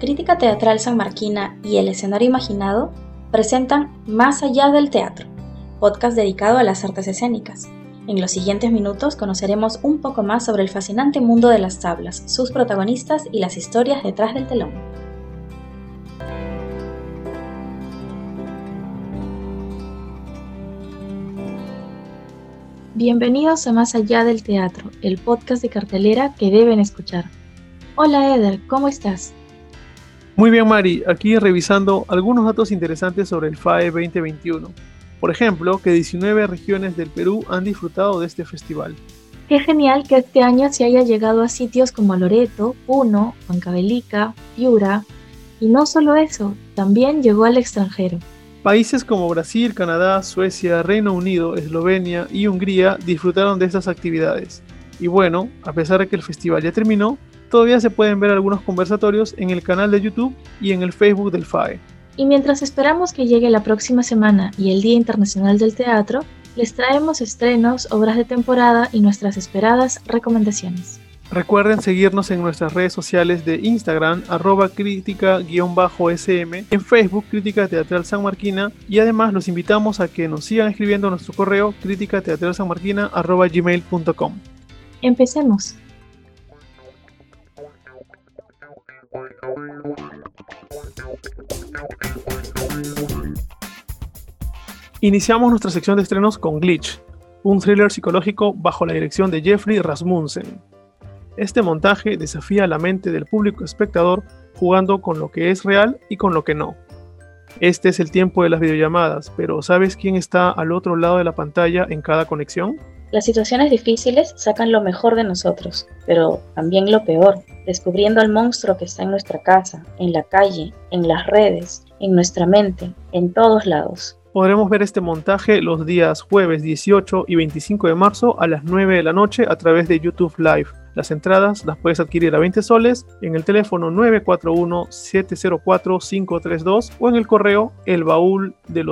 Crítica Teatral San Marquina y El Escenario Imaginado presentan Más allá del teatro, podcast dedicado a las artes escénicas. En los siguientes minutos conoceremos un poco más sobre el fascinante mundo de las tablas, sus protagonistas y las historias detrás del telón. Bienvenidos a Más allá del teatro, el podcast de cartelera que deben escuchar. Hola Eder, ¿cómo estás? Muy bien, Mari, aquí revisando algunos datos interesantes sobre el FAE 2021. Por ejemplo, que 19 regiones del Perú han disfrutado de este festival. Qué genial que este año se haya llegado a sitios como Loreto, Puno, Huancavelica, Piura. Y no solo eso, también llegó al extranjero. Países como Brasil, Canadá, Suecia, Reino Unido, Eslovenia y Hungría disfrutaron de estas actividades. Y bueno, a pesar de que el festival ya terminó, Todavía se pueden ver algunos conversatorios en el canal de YouTube y en el Facebook del FAE. Y mientras esperamos que llegue la próxima semana y el Día Internacional del Teatro, les traemos estrenos, obras de temporada y nuestras esperadas recomendaciones. Recuerden seguirnos en nuestras redes sociales de Instagram, arroba crítica-sm, en Facebook, Crítica Teatral San Marquina, y además los invitamos a que nos sigan escribiendo a nuestro correo crítica teatral san marquina, arroba gmail.com. Empecemos. Iniciamos nuestra sección de estrenos con Glitch, un thriller psicológico bajo la dirección de Jeffrey Rasmussen. Este montaje desafía la mente del público espectador jugando con lo que es real y con lo que no. Este es el tiempo de las videollamadas, pero ¿sabes quién está al otro lado de la pantalla en cada conexión? Las situaciones difíciles sacan lo mejor de nosotros, pero también lo peor, descubriendo al monstruo que está en nuestra casa, en la calle, en las redes, en nuestra mente, en todos lados. Podremos ver este montaje los días jueves 18 y 25 de marzo a las 9 de la noche a través de YouTube Live. Las entradas las puedes adquirir a 20 soles en el teléfono 941-704-532 o en el correo el baúl de.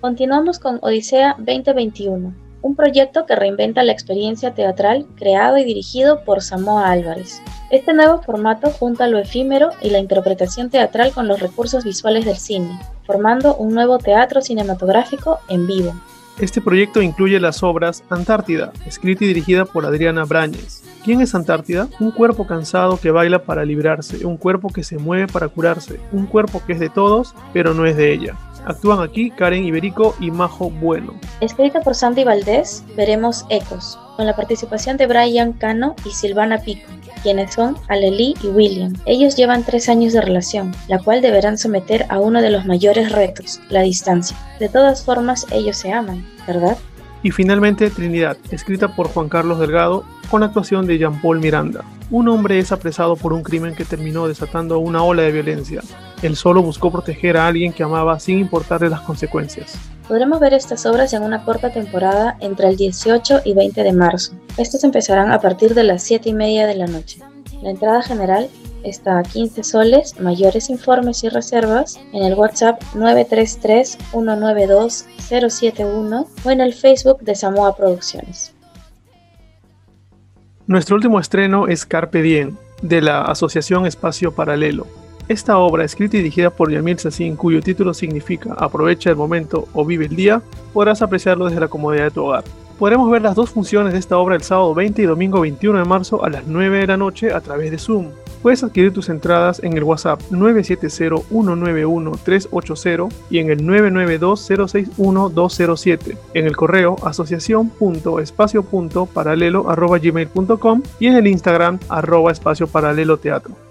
Continuamos con Odisea 2021, un proyecto que reinventa la experiencia teatral creado y dirigido por Samoa Álvarez. Este nuevo formato junta lo efímero y la interpretación teatral con los recursos visuales del cine, formando un nuevo teatro cinematográfico en vivo. Este proyecto incluye las obras Antártida, escrita y dirigida por Adriana Brañez. ¿Quién es Antártida? Un cuerpo cansado que baila para librarse, un cuerpo que se mueve para curarse, un cuerpo que es de todos, pero no es de ella. Actúan aquí Karen Iberico y Majo Bueno. Escrita por Sandy Valdés, veremos Ecos, con la participación de Brian Cano y Silvana Pico, quienes son Aleli y William. Ellos llevan tres años de relación, la cual deberán someter a uno de los mayores retos, la distancia. De todas formas, ellos se aman, ¿verdad? Y finalmente Trinidad, escrita por Juan Carlos Delgado, con la actuación de Jean-Paul Miranda. Un hombre es apresado por un crimen que terminó desatando una ola de violencia. Él solo buscó proteger a alguien que amaba sin importarle las consecuencias. Podremos ver estas obras en una corta temporada entre el 18 y 20 de marzo. Estas empezarán a partir de las 7 y media de la noche. La entrada general está a 15 soles, mayores informes y reservas en el WhatsApp 933-192-071 o en el Facebook de Samoa Producciones. Nuestro último estreno es Carpe Diem, de la Asociación Espacio Paralelo. Esta obra, escrita y dirigida por Yamil Sassin, cuyo título significa Aprovecha el momento o vive el día, podrás apreciarlo desde la comodidad de tu hogar. Podremos ver las dos funciones de esta obra el sábado 20 y domingo 21 de marzo a las 9 de la noche a través de Zoom. Puedes adquirir tus entradas en el WhatsApp 970-191-380 y en el 992-061-207, en el correo asociación.espacio.paralelo.gmail.com y en el Instagram arroba espacio paralelo teatro.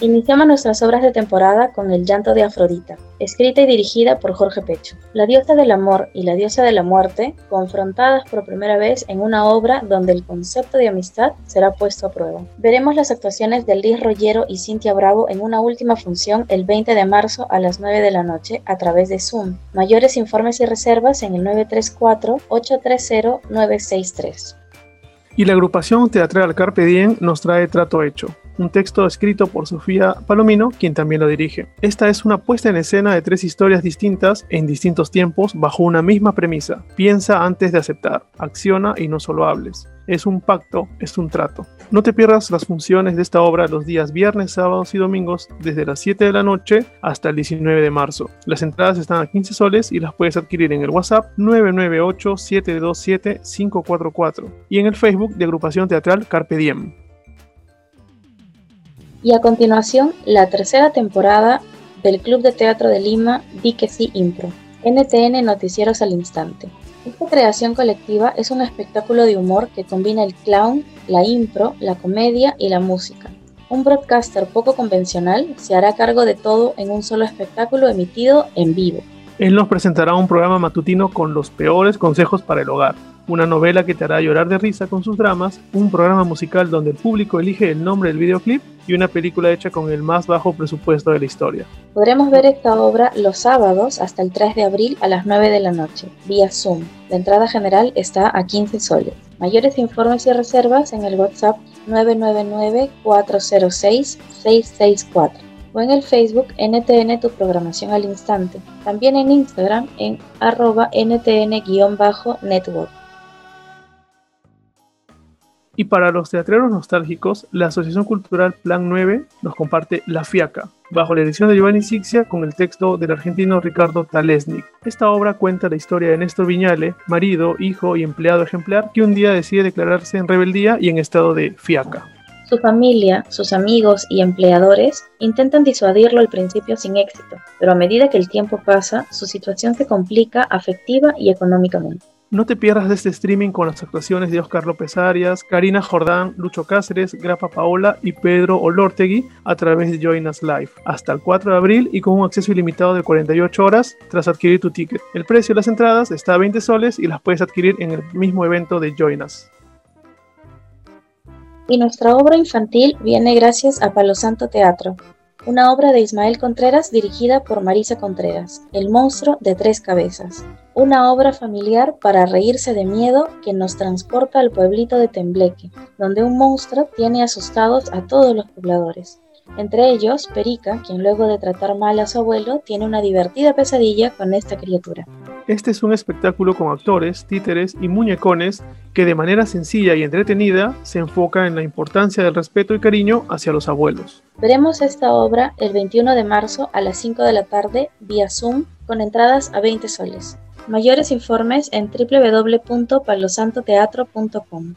Iniciamos nuestras obras de temporada con El llanto de Afrodita, escrita y dirigida por Jorge Pecho. La diosa del amor y la diosa de la muerte, confrontadas por primera vez en una obra donde el concepto de amistad será puesto a prueba. Veremos las actuaciones de Liz Rollero y Cintia Bravo en una última función el 20 de marzo a las 9 de la noche a través de Zoom. Mayores informes y reservas en el 934-830-963. Y la agrupación teatral Carpe Diem nos trae Trato Hecho un texto escrito por Sofía Palomino, quien también lo dirige. Esta es una puesta en escena de tres historias distintas en distintos tiempos bajo una misma premisa. Piensa antes de aceptar, acciona y no solo hables. Es un pacto, es un trato. No te pierdas las funciones de esta obra los días viernes, sábados y domingos desde las 7 de la noche hasta el 19 de marzo. Las entradas están a 15 soles y las puedes adquirir en el WhatsApp 998-727-544 y en el Facebook de agrupación teatral Carpe Diem. Y a continuación, la tercera temporada del Club de Teatro de Lima, Di que sí Impro, NTN Noticieros al Instante. Esta creación colectiva es un espectáculo de humor que combina el clown, la impro, la comedia y la música. Un broadcaster poco convencional se hará cargo de todo en un solo espectáculo emitido en vivo. Él nos presentará un programa matutino con los peores consejos para el hogar, una novela que te hará llorar de risa con sus dramas, un programa musical donde el público elige el nombre del videoclip y una película hecha con el más bajo presupuesto de la historia. Podremos ver esta obra los sábados hasta el 3 de abril a las 9 de la noche, vía Zoom. La entrada general está a 15 soles. Mayores informes y reservas en el WhatsApp 999-406-664 o en el Facebook NTN Tu Programación al Instante. También en Instagram en arroba NTN-network. Y para los teatreros nostálgicos, la Asociación Cultural Plan 9 nos comparte La Fiaca, bajo la edición de Giovanni Sixia con el texto del argentino Ricardo Talesnik. Esta obra cuenta la historia de Néstor Viñale, marido, hijo y empleado ejemplar, que un día decide declararse en rebeldía y en estado de fiaca. Su familia, sus amigos y empleadores intentan disuadirlo al principio sin éxito, pero a medida que el tiempo pasa, su situación se complica afectiva y económicamente. No te pierdas de este streaming con las actuaciones de Oscar López Arias, Karina Jordán, Lucho Cáceres, Grafa Paola y Pedro Olortegui a través de Join Us Live hasta el 4 de abril y con un acceso ilimitado de 48 horas tras adquirir tu ticket. El precio de las entradas está a 20 soles y las puedes adquirir en el mismo evento de Join Us. Y nuestra obra infantil viene gracias a Palo Santo Teatro, una obra de Ismael Contreras dirigida por Marisa Contreras, El monstruo de tres cabezas. Una obra familiar para reírse de miedo que nos transporta al pueblito de Tembleque, donde un monstruo tiene asustados a todos los pobladores. Entre ellos, Perica, quien luego de tratar mal a su abuelo, tiene una divertida pesadilla con esta criatura. Este es un espectáculo con actores, títeres y muñecones que de manera sencilla y entretenida se enfoca en la importancia del respeto y cariño hacia los abuelos. Veremos esta obra el 21 de marzo a las 5 de la tarde vía Zoom con entradas a 20 soles. Mayores informes en www.palosantoteatro.com.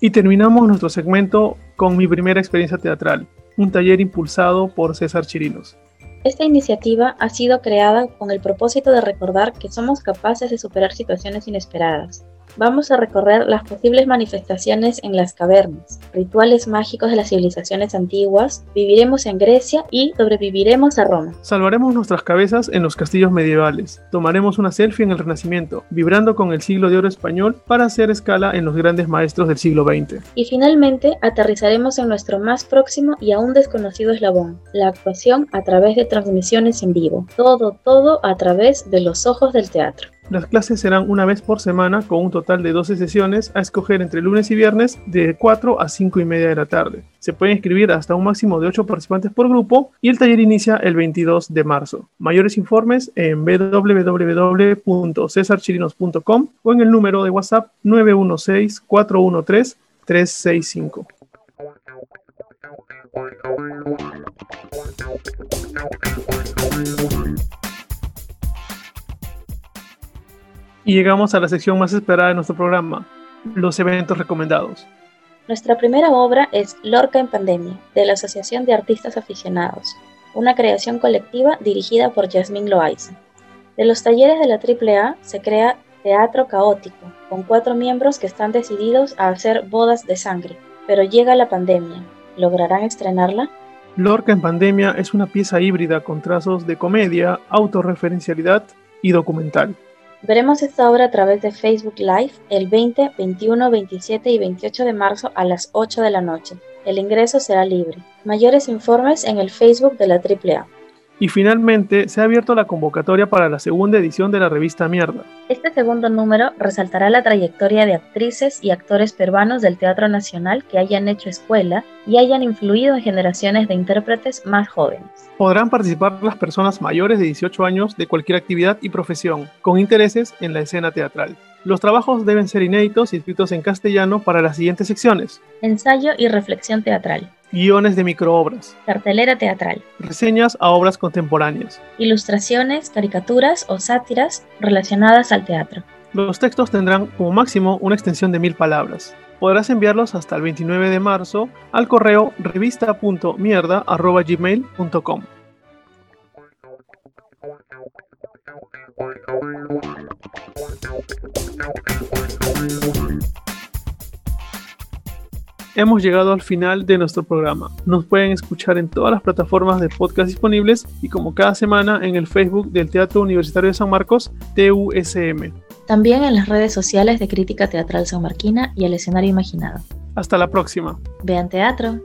Y terminamos nuestro segmento con mi primera experiencia teatral, un taller impulsado por César Chirinos. Esta iniciativa ha sido creada con el propósito de recordar que somos capaces de superar situaciones inesperadas, Vamos a recorrer las posibles manifestaciones en las cavernas, rituales mágicos de las civilizaciones antiguas, viviremos en Grecia y sobreviviremos a Roma. Salvaremos nuestras cabezas en los castillos medievales, tomaremos una selfie en el Renacimiento, vibrando con el siglo de oro español para hacer escala en los grandes maestros del siglo XX. Y finalmente aterrizaremos en nuestro más próximo y aún desconocido eslabón, la actuación a través de transmisiones en vivo. Todo, todo a través de los ojos del teatro. Las clases serán una vez por semana con un total de 12 sesiones a escoger entre lunes y viernes de 4 a 5 y media de la tarde. Se pueden inscribir hasta un máximo de 8 participantes por grupo y el taller inicia el 22 de marzo. Mayores informes en www.cesarchirinos.com o en el número de WhatsApp 916 Y llegamos a la sección más esperada de nuestro programa, los eventos recomendados. Nuestra primera obra es Lorca en Pandemia, de la Asociación de Artistas Aficionados, una creación colectiva dirigida por Yasmín Loaiza. De los talleres de la AAA se crea Teatro Caótico, con cuatro miembros que están decididos a hacer bodas de sangre, pero llega la pandemia. ¿Lograrán estrenarla? Lorca en Pandemia es una pieza híbrida con trazos de comedia, autorreferencialidad y documental. Veremos esta obra a través de Facebook Live el 20, 21, 27 y 28 de marzo a las 8 de la noche. El ingreso será libre. Mayores informes en el Facebook de la AAA. Y finalmente, se ha abierto la convocatoria para la segunda edición de la revista Mierda. Este segundo número resaltará la trayectoria de actrices y actores peruanos del Teatro Nacional que hayan hecho escuela y hayan influido en generaciones de intérpretes más jóvenes. Podrán participar las personas mayores de 18 años de cualquier actividad y profesión, con intereses en la escena teatral. Los trabajos deben ser inéditos y escritos en castellano para las siguientes secciones. Ensayo y reflexión teatral. Guiones de microobras. Cartelera teatral. Reseñas a obras contemporáneas. Ilustraciones, caricaturas o sátiras relacionadas al teatro. Los textos tendrán como máximo una extensión de mil palabras. Podrás enviarlos hasta el 29 de marzo al correo revista.mierda.gmail.com. Hemos llegado al final de nuestro programa. Nos pueden escuchar en todas las plataformas de podcast disponibles y como cada semana en el Facebook del Teatro Universitario de San Marcos, TUSM. También en las redes sociales de Crítica Teatral San Marquina y el escenario imaginado. Hasta la próxima. Vean teatro.